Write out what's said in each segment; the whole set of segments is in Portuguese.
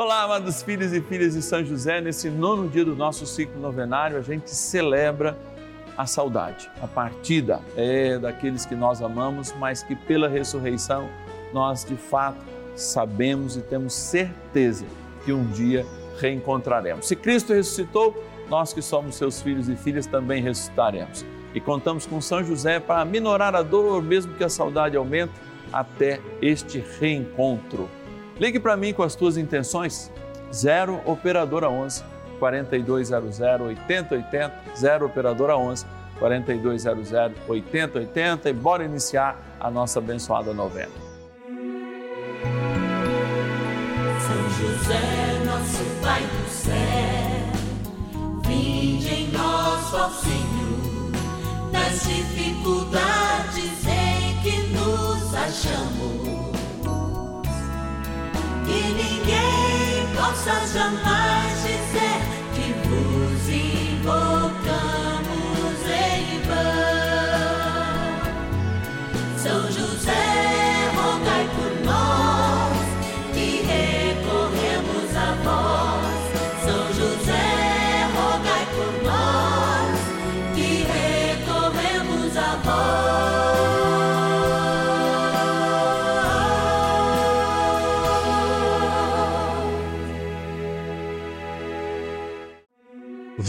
Olá, amados filhos e filhas de São José. Nesse nono dia do nosso ciclo novenário, a gente celebra a saudade, a partida é daqueles que nós amamos, mas que pela ressurreição nós de fato sabemos e temos certeza que um dia reencontraremos. Se Cristo ressuscitou, nós que somos seus filhos e filhas também ressuscitaremos. E contamos com São José para minorar a dor, mesmo que a saudade aumente, até este reencontro. Ligue para mim com as tuas intenções. 0 Operadora 11 4200 8080, 0 Operadora 11 4200 8080 e bora iniciar a nossa abençoada novena. São José, nosso Pai do céu, vinde em nós, ó Senhor, nas dificuldades em que nos achamos que ninguém possa jamais dizer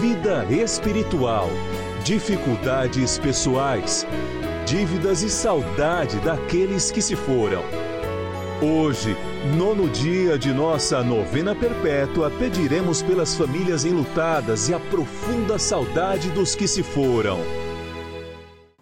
vida espiritual, dificuldades pessoais, dívidas e saudade daqueles que se foram. Hoje, nono dia de nossa novena perpétua, pediremos pelas famílias enlutadas e a profunda saudade dos que se foram.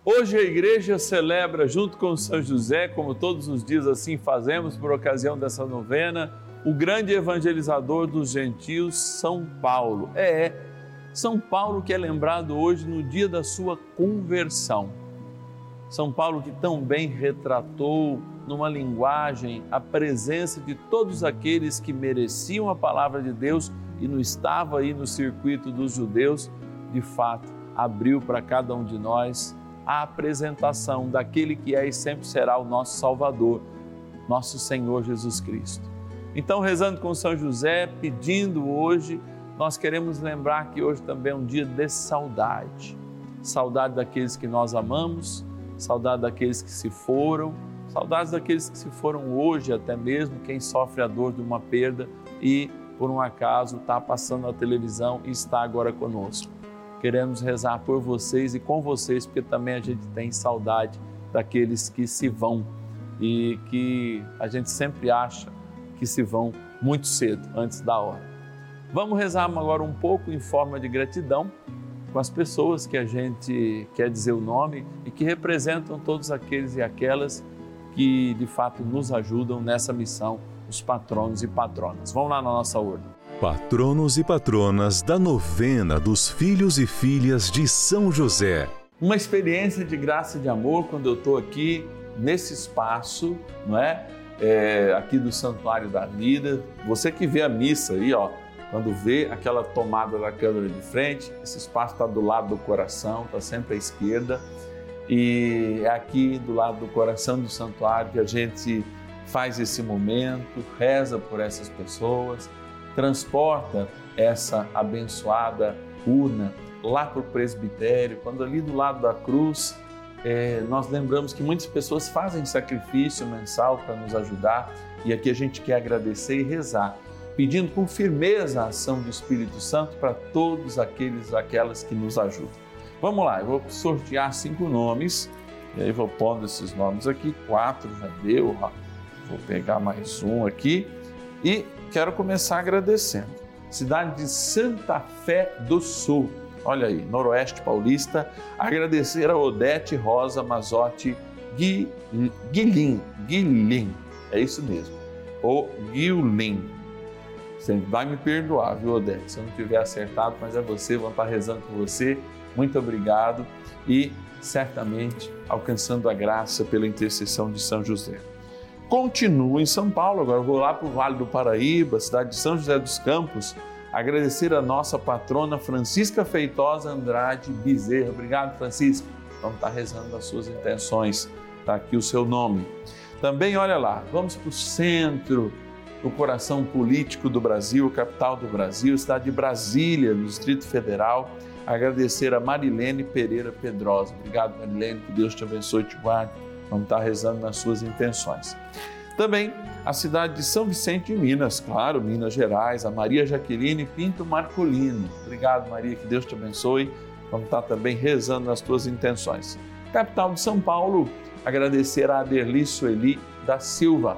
Hoje a igreja celebra, junto com São José, como todos os dias assim fazemos por ocasião dessa novena, o grande evangelizador dos gentios, São Paulo. É, São Paulo que é lembrado hoje no dia da sua conversão. São Paulo que tão bem retratou numa linguagem a presença de todos aqueles que mereciam a palavra de Deus e não estava aí no circuito dos judeus, de fato, abriu para cada um de nós a apresentação daquele que é e sempre será o nosso Salvador, nosso Senhor Jesus Cristo. Então, rezando com São José, pedindo hoje, nós queremos lembrar que hoje também é um dia de saudade. Saudade daqueles que nós amamos, saudade daqueles que se foram, saudades daqueles que se foram hoje, até mesmo quem sofre a dor de uma perda e, por um acaso, está passando na televisão e está agora conosco. Queremos rezar por vocês e com vocês, porque também a gente tem saudade daqueles que se vão e que a gente sempre acha que se vão muito cedo, antes da hora. Vamos rezar agora um pouco em forma de gratidão com as pessoas que a gente quer dizer o nome e que representam todos aqueles e aquelas que de fato nos ajudam nessa missão, os patronos e patronas. Vamos lá na nossa urna. Patronos e patronas da novena dos filhos e filhas de São José. Uma experiência de graça e de amor quando eu estou aqui nesse espaço, não é? É, aqui do Santuário da Vida. Você que vê a missa aí, ó, quando vê aquela tomada da câmera de frente, esse espaço está do lado do coração, está sempre à esquerda. E é aqui do lado do coração do santuário que a gente faz esse momento, reza por essas pessoas, transporta essa abençoada urna lá para o presbitério, quando ali do lado da cruz é, nós lembramos que muitas pessoas fazem sacrifício mensal para nos ajudar e aqui a gente quer agradecer e rezar, pedindo com firmeza a ação do Espírito Santo para todos aqueles aquelas que nos ajudam. Vamos lá, eu vou sortear cinco nomes e aí vou pondo esses nomes aqui, quatro já deu, vou pegar mais um aqui e quero começar agradecendo. Cidade de Santa Fé do Sul olha aí, Noroeste Paulista, agradecer a Odete Rosa Mazotti Gui, Guilin, Guilin, é isso mesmo, o Guilin. Você vai me perdoar, viu, Odete? Se eu não tiver acertado, mas é você, vamos estar rezando por você. Muito obrigado e certamente alcançando a graça pela intercessão de São José. Continuo em São Paulo, agora vou lá para o Vale do Paraíba, cidade de São José dos Campos, agradecer a nossa patrona Francisca Feitosa Andrade Bezerra. Obrigado, Francisca. Vamos estar rezando as suas intenções. Está aqui o seu nome. Também, olha lá, vamos para o centro no coração político do Brasil, capital do Brasil, cidade de Brasília, no Distrito Federal. Agradecer a Marilene Pereira Pedrosa. Obrigado, Marilene, que Deus te abençoe e te guarde. Vamos estar rezando nas suas intenções. Também a cidade de São Vicente de Minas, claro, Minas Gerais, a Maria Jaqueline Pinto Marcolino. Obrigado, Maria, que Deus te abençoe. Vamos estar também rezando nas tuas intenções. Capital de São Paulo, agradecer a Aderli Sueli da Silva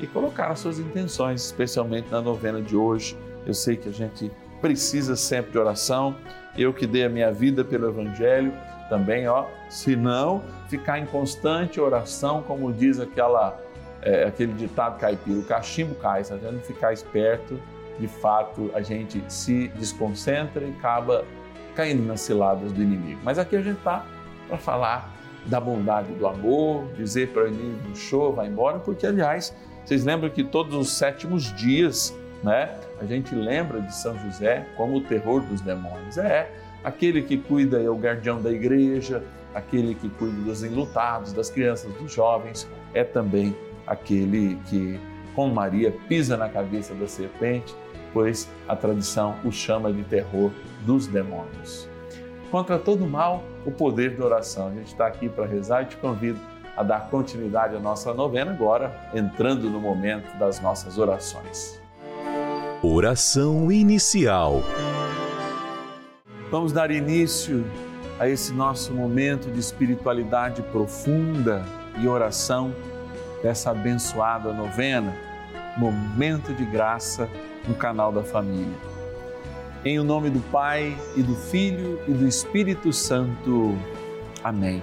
e colocar as suas intenções, especialmente na novena de hoje. Eu sei que a gente precisa sempre de oração. Eu que dei a minha vida pelo Evangelho, também, ó, se não ficar em constante oração, como diz aquela, é, aquele ditado caipira, o cachimbo cai, se a gente ficar esperto, de fato a gente se desconcentra e acaba caindo nas ciladas do inimigo. Mas aqui a gente está para falar da bondade do amor, dizer para o inimigo show, vai embora, porque aliás vocês lembram que todos os sétimos dias, né, a gente lembra de São José como o terror dos demônios. É aquele que cuida, é o guardião da igreja, aquele que cuida dos enlutados, das crianças, dos jovens, é também aquele que, com Maria, pisa na cabeça da serpente, pois a tradição o chama de terror dos demônios. Contra todo mal, o poder da oração. A gente está aqui para rezar e te convido a dar continuidade à nossa novena, agora entrando no momento das nossas orações. Oração inicial. Vamos dar início a esse nosso momento de espiritualidade profunda e oração dessa abençoada novena, momento de graça no canal da família. Em o nome do Pai e do Filho e do Espírito Santo. Amém.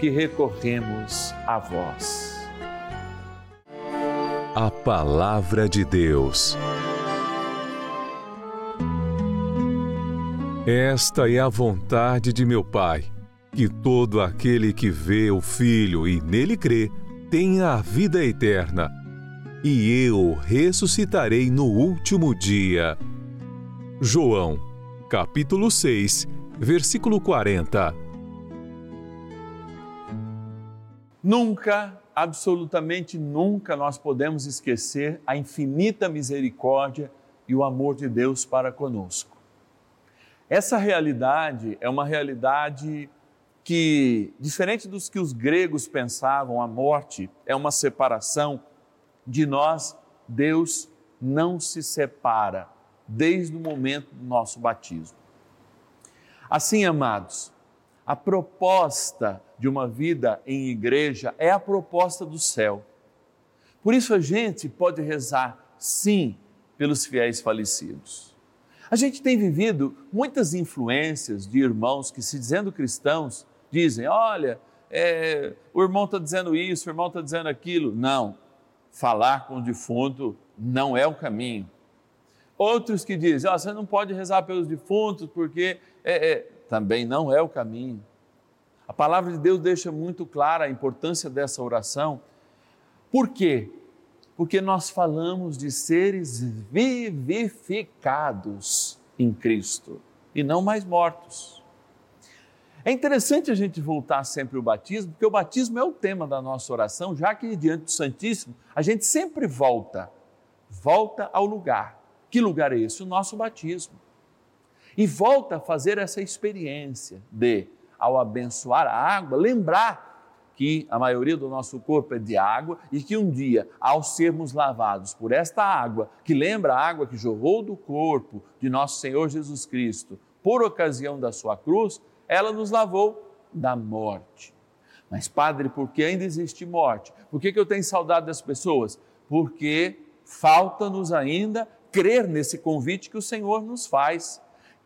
que recorremos a vós. A Palavra de Deus. Esta é a vontade de meu Pai, que todo aquele que vê o Filho e nele crê tenha a vida eterna, e eu ressuscitarei no último dia. João, capítulo 6, versículo 40. Nunca, absolutamente nunca, nós podemos esquecer a infinita misericórdia e o amor de Deus para conosco. Essa realidade é uma realidade que, diferente dos que os gregos pensavam, a morte é uma separação, de nós, Deus não se separa desde o momento do nosso batismo. Assim, amados, a proposta de uma vida em igreja é a proposta do céu. Por isso a gente pode rezar, sim, pelos fiéis falecidos. A gente tem vivido muitas influências de irmãos que, se dizendo cristãos, dizem: olha, é, o irmão está dizendo isso, o irmão está dizendo aquilo. Não, falar com o defunto não é o caminho. Outros que dizem: oh, você não pode rezar pelos defuntos porque é, é, também não é o caminho. A palavra de Deus deixa muito clara a importância dessa oração. Por quê? Porque nós falamos de seres vivificados em Cristo e não mais mortos. É interessante a gente voltar sempre ao batismo, porque o batismo é o tema da nossa oração, já que diante do Santíssimo a gente sempre volta, volta ao lugar. Que lugar é esse? O nosso batismo. E volta a fazer essa experiência de ao abençoar a água, lembrar que a maioria do nosso corpo é de água e que um dia, ao sermos lavados por esta água, que lembra a água que jorrou do corpo de nosso Senhor Jesus Cristo, por ocasião da sua cruz, ela nos lavou da morte. Mas, Padre, por que ainda existe morte? Por que, que eu tenho saudade das pessoas? Porque falta-nos ainda crer nesse convite que o Senhor nos faz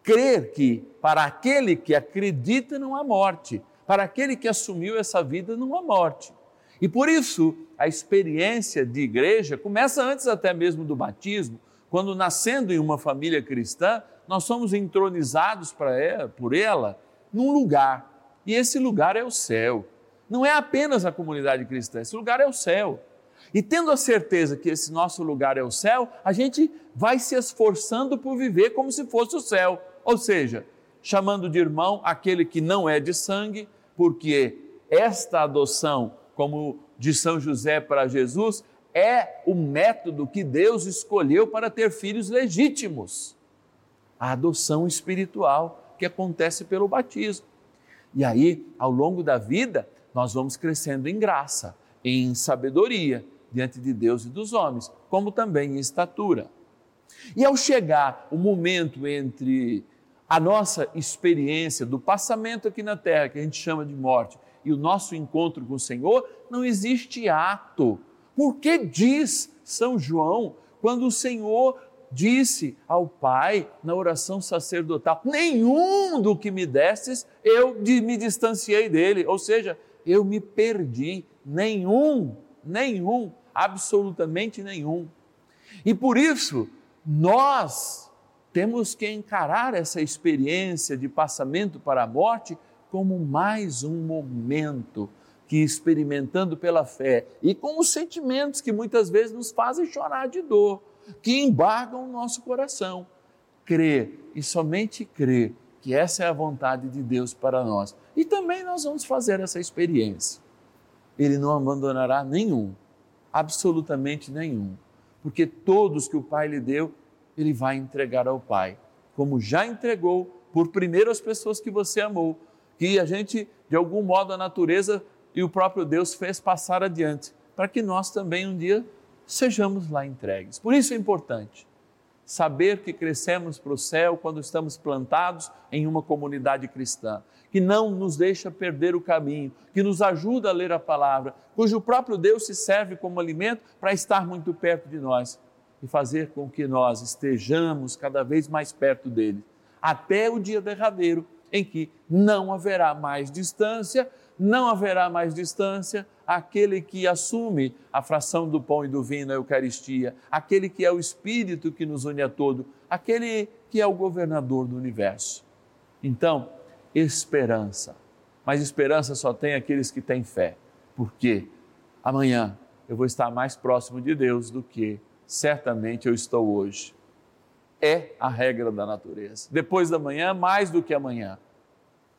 crer que para aquele que acredita não há morte, para aquele que assumiu essa vida não há morte. E por isso a experiência de igreja começa antes até mesmo do batismo, quando nascendo em uma família cristã, nós somos entronizados ela, por ela num lugar. E esse lugar é o céu. Não é apenas a comunidade cristã, esse lugar é o céu. E tendo a certeza que esse nosso lugar é o céu, a gente vai se esforçando por viver como se fosse o céu ou seja, chamando de irmão aquele que não é de sangue, porque esta adoção, como de São José para Jesus, é o método que Deus escolheu para ter filhos legítimos. A adoção espiritual que acontece pelo batismo. E aí, ao longo da vida, nós vamos crescendo em graça, em sabedoria diante de Deus e dos homens, como também em estatura. E ao chegar o momento entre a nossa experiência do passamento aqui na terra, que a gente chama de morte, e o nosso encontro com o Senhor, não existe ato. Por que diz São João, quando o Senhor disse ao Pai na oração sacerdotal: Nenhum do que me destes eu me distanciei dele, ou seja, eu me perdi, nenhum, nenhum, absolutamente nenhum. E por isso, nós temos que encarar essa experiência de passamento para a morte como mais um momento que, experimentando pela fé e com os sentimentos que muitas vezes nos fazem chorar de dor, que embargam o nosso coração, crer e somente crer que essa é a vontade de Deus para nós. E também nós vamos fazer essa experiência. Ele não abandonará nenhum, absolutamente nenhum, porque todos que o Pai lhe deu, ele vai entregar ao Pai, como já entregou por primeiro as pessoas que você amou, que a gente, de algum modo, a natureza e o próprio Deus fez passar adiante, para que nós também um dia sejamos lá entregues. Por isso é importante saber que crescemos para o céu quando estamos plantados em uma comunidade cristã, que não nos deixa perder o caminho, que nos ajuda a ler a palavra, cujo próprio Deus se serve como alimento para estar muito perto de nós e fazer com que nós estejamos cada vez mais perto dele, até o dia derradeiro em que não haverá mais distância, não haverá mais distância aquele que assume a fração do pão e do vinho na Eucaristia, aquele que é o Espírito que nos une a todo, aquele que é o governador do universo. Então, esperança. Mas esperança só tem aqueles que têm fé, porque amanhã eu vou estar mais próximo de Deus do que certamente eu estou hoje. É a regra da natureza. Depois da manhã, mais do que amanhã.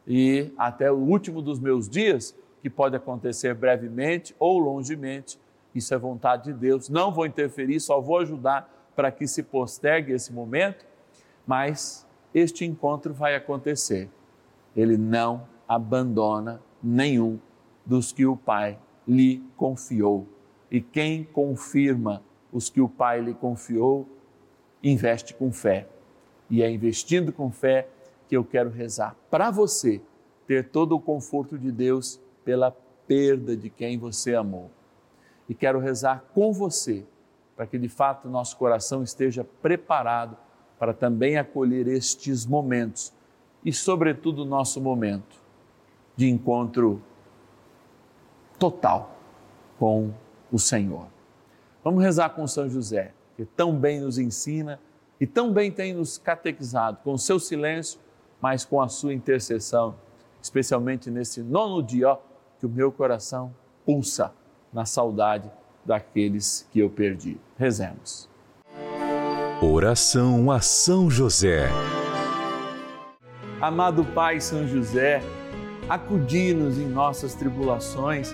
E até o último dos meus dias, que pode acontecer brevemente ou longemente, isso é vontade de Deus. Não vou interferir, só vou ajudar para que se postergue esse momento, mas este encontro vai acontecer. Ele não abandona nenhum dos que o Pai lhe confiou. E quem confirma os que o Pai lhe confiou, investe com fé. E é investindo com fé que eu quero rezar para você ter todo o conforto de Deus pela perda de quem você amou. E quero rezar com você para que de fato nosso coração esteja preparado para também acolher estes momentos e, sobretudo, o nosso momento de encontro total com o Senhor. Vamos rezar com São José, que tão bem nos ensina e tão bem tem nos catequizado com o seu silêncio, mas com a sua intercessão, especialmente nesse nono dia, ó, que o meu coração pulsa na saudade daqueles que eu perdi. Rezemos. Oração a São José. Amado Pai São José, acudi-nos em nossas tribulações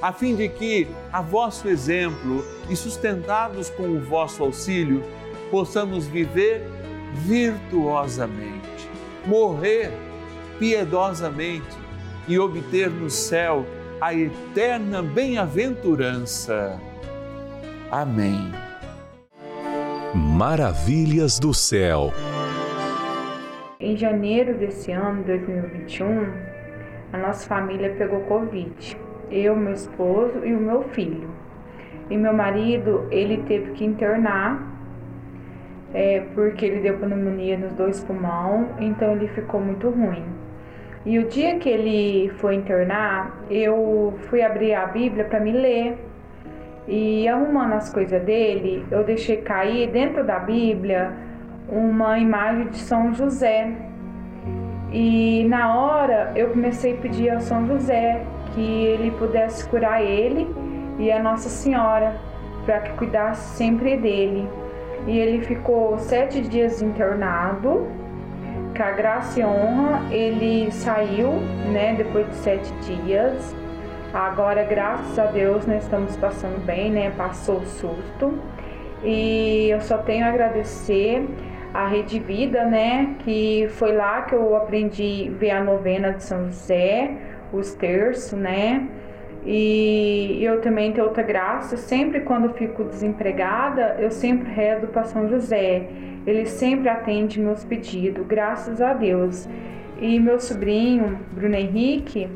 a fim de que, a vosso exemplo e sustentados com o vosso auxílio, possamos viver virtuosamente, morrer piedosamente e obter no céu a eterna bem-aventurança. Amém. Maravilhas do céu. Em janeiro desse ano, 2021, a nossa família pegou Covid. Eu, meu esposo e o meu filho. E meu marido, ele teve que internar, é, porque ele deu pneumonia nos dois pulmões, então ele ficou muito ruim. E o dia que ele foi internar, eu fui abrir a Bíblia para me ler e arrumando as coisas dele, eu deixei cair dentro da Bíblia uma imagem de São José. E na hora eu comecei a pedir a São José que ele pudesse curar ele e a Nossa Senhora, para que cuidasse sempre dele. E ele ficou sete dias internado, com a graça e honra, ele saiu, né, depois de sete dias. Agora, graças a Deus, nós estamos passando bem, né? Passou o surto. E eu só tenho a agradecer a Rede Vida, né? Que foi lá que eu aprendi a ver a novena de São José, os terços, né? E eu também tenho outra graça, sempre quando fico desempregada, eu sempre rezo para São José. Ele sempre atende meus pedidos, graças a Deus. E meu sobrinho, Bruno Henrique,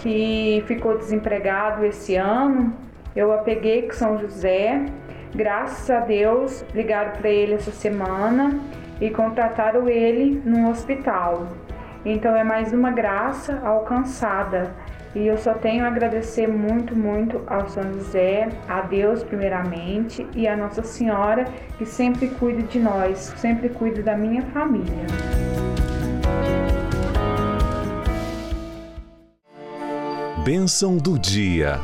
que ficou desempregado esse ano. Eu a peguei com São José. Graças a Deus, ligaram para ele essa semana e contrataram ele num hospital. Então é mais uma graça alcançada. E eu só tenho a agradecer muito, muito ao São José, a Deus primeiramente e a Nossa Senhora que sempre cuida de nós, sempre cuida da minha família. Bênção do dia.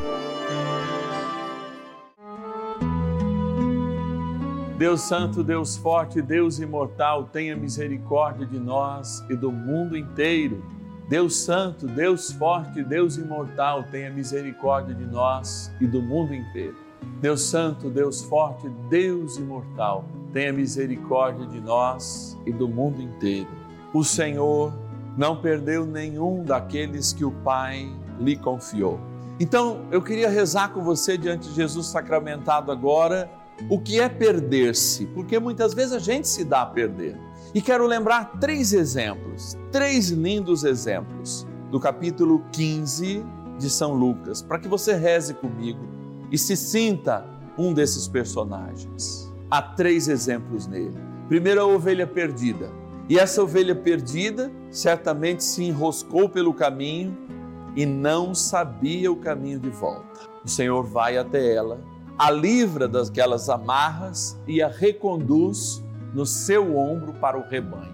Deus Santo, Deus Forte, Deus Imortal, tenha misericórdia de nós e do mundo inteiro. Deus Santo, Deus Forte, Deus Imortal, tenha misericórdia de nós e do mundo inteiro. Deus Santo, Deus Forte, Deus Imortal, tenha misericórdia de nós e do mundo inteiro. O Senhor não perdeu nenhum daqueles que o Pai lhe confiou. Então, eu queria rezar com você diante de Jesus sacramentado agora, o que é perder-se, porque muitas vezes a gente se dá a perder. E quero lembrar três exemplos, três lindos exemplos do capítulo 15 de São Lucas, para que você reze comigo e se sinta um desses personagens. Há três exemplos nele. Primeiro, a ovelha perdida. E essa ovelha perdida certamente se enroscou pelo caminho e não sabia o caminho de volta. O Senhor vai até ela, a livra daquelas amarras e a reconduz no seu ombro para o rebanho.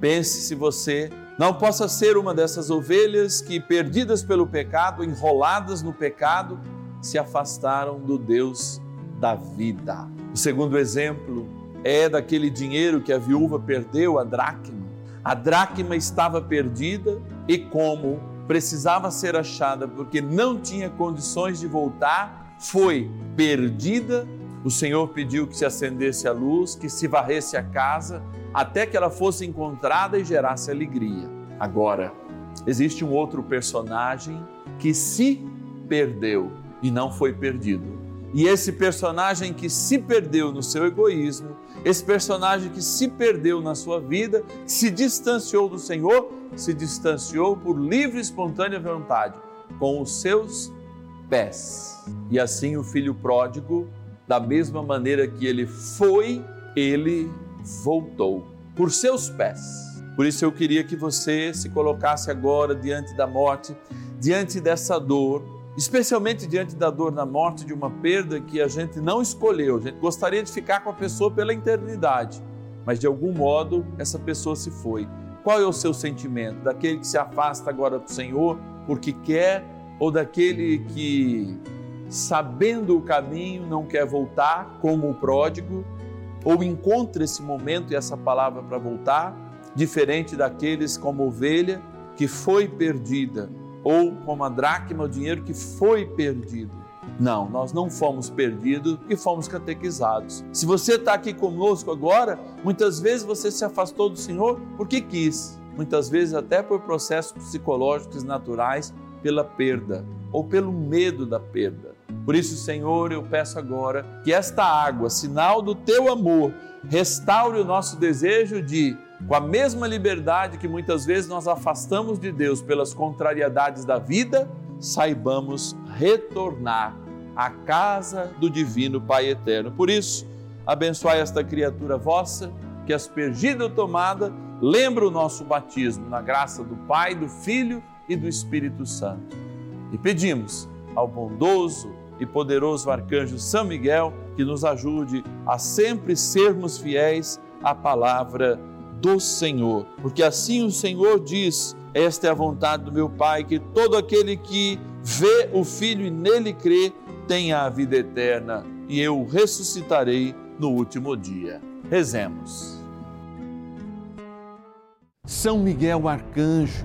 Pense se você não possa ser uma dessas ovelhas que, perdidas pelo pecado, enroladas no pecado, se afastaram do Deus da vida. O segundo exemplo é daquele dinheiro que a viúva perdeu, a dracma. A dracma estava perdida e, como precisava ser achada porque não tinha condições de voltar, foi perdida. O Senhor pediu que se acendesse a luz, que se varresse a casa, até que ela fosse encontrada e gerasse alegria. Agora, existe um outro personagem que se perdeu e não foi perdido. E esse personagem que se perdeu no seu egoísmo, esse personagem que se perdeu na sua vida, que se distanciou do Senhor, se distanciou por livre e espontânea vontade, com os seus pés. E assim o filho pródigo, da mesma maneira que ele foi, ele voltou por seus pés. Por isso eu queria que você se colocasse agora diante da morte, diante dessa dor, especialmente diante da dor na morte de uma perda que a gente não escolheu. A gente gostaria de ficar com a pessoa pela eternidade, mas de algum modo essa pessoa se foi. Qual é o seu sentimento? Daquele que se afasta agora do Senhor porque quer ou daquele que, sabendo o caminho, não quer voltar, como o pródigo, ou encontra esse momento e essa palavra para voltar, diferente daqueles como ovelha que foi perdida ou como a dracma, o dinheiro que foi perdido. Não, nós não fomos perdidos e fomos catequizados. Se você está aqui conosco agora, muitas vezes você se afastou do Senhor porque quis, muitas vezes até por processos psicológicos naturais, pela perda ou pelo medo da perda. Por isso, Senhor, eu peço agora que esta água, sinal do teu amor, restaure o nosso desejo de com a mesma liberdade que muitas vezes nós afastamos de Deus pelas contrariedades da vida, saibamos retornar à casa do Divino Pai Eterno. Por isso, abençoai esta criatura vossa, que aspergida ou tomada, lembra o nosso batismo na graça do Pai, do Filho e do Espírito Santo. E pedimos ao bondoso e poderoso arcanjo São Miguel que nos ajude a sempre sermos fiéis à palavra do Senhor, porque assim o Senhor diz: Esta é a vontade do meu Pai, que todo aquele que vê o Filho e nele crê tenha a vida eterna, e eu ressuscitarei no último dia. Rezemos. São Miguel Arcanjo,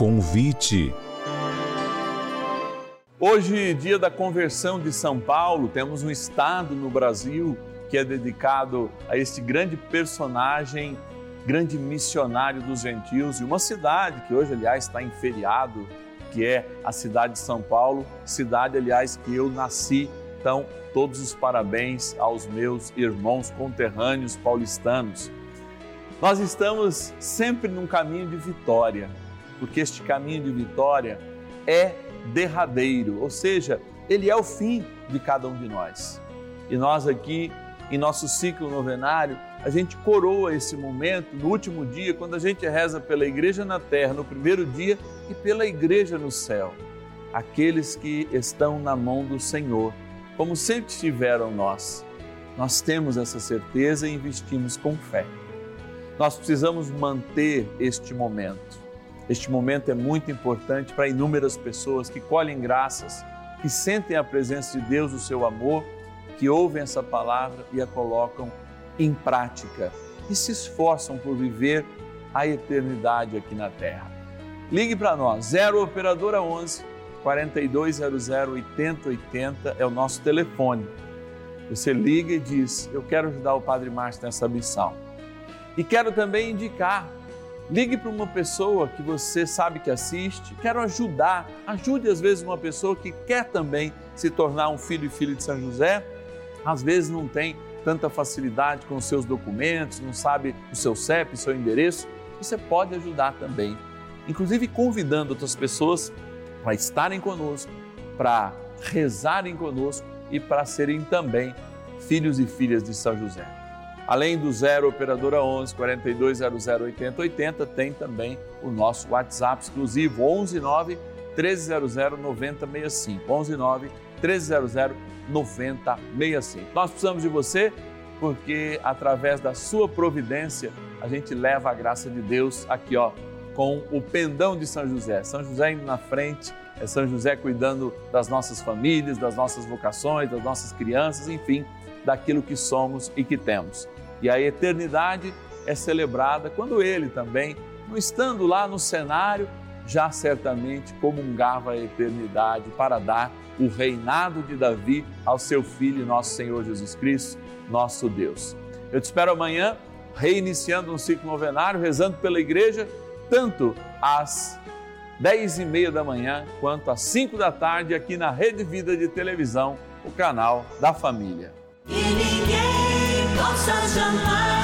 Convite. Hoje, dia da conversão de São Paulo, temos um estado no Brasil que é dedicado a este grande personagem, grande missionário dos gentios, e uma cidade que hoje, aliás, está em feriado, que é a cidade de São Paulo, cidade, aliás, que eu nasci. Então, todos os parabéns aos meus irmãos conterrâneos paulistanos. Nós estamos sempre num caminho de vitória, porque este caminho de vitória é derradeiro, ou seja, ele é o fim de cada um de nós. E nós aqui em nosso ciclo novenário, a gente coroa esse momento no último dia, quando a gente reza pela igreja na terra no primeiro dia e pela igreja no céu. Aqueles que estão na mão do Senhor, como sempre tiveram nós. Nós temos essa certeza e investimos com fé. Nós precisamos manter este momento. Este momento é muito importante para inúmeras pessoas que colhem graças, que sentem a presença de Deus, o seu amor, que ouvem essa palavra e a colocam em prática e se esforçam por viver a eternidade aqui na Terra. Ligue para nós, 0 Operadora 11 4200 8080 é o nosso telefone. Você liga e diz: Eu quero ajudar o Padre Márcio nessa missão. E quero também indicar. Ligue para uma pessoa que você sabe que assiste, quero ajudar. Ajude às vezes uma pessoa que quer também se tornar um filho e filha de São José. Às vezes não tem tanta facilidade com os seus documentos, não sabe o seu CEP, o seu endereço. Você pode ajudar também, inclusive convidando outras pessoas para estarem conosco, para rezarem conosco e para serem também filhos e filhas de São José. Além do 0 operadora 11 4200 8080, tem também o nosso WhatsApp exclusivo 11 9 1300 9065. 11 9 1300 9065. Nós precisamos de você porque através da sua providência a gente leva a graça de Deus aqui, ó, com o pendão de São José. São José indo na frente, é São José cuidando das nossas famílias, das nossas vocações, das nossas crianças, enfim, daquilo que somos e que temos. E a eternidade é celebrada quando ele também, não estando lá no cenário, já certamente comungava a eternidade para dar o reinado de Davi ao seu filho, nosso Senhor Jesus Cristo, nosso Deus. Eu te espero amanhã, reiniciando um ciclo novenário, rezando pela igreja, tanto às dez e meia da manhã, quanto às cinco da tarde, aqui na Rede Vida de Televisão, o canal da família. E ninguém possa jamais dizer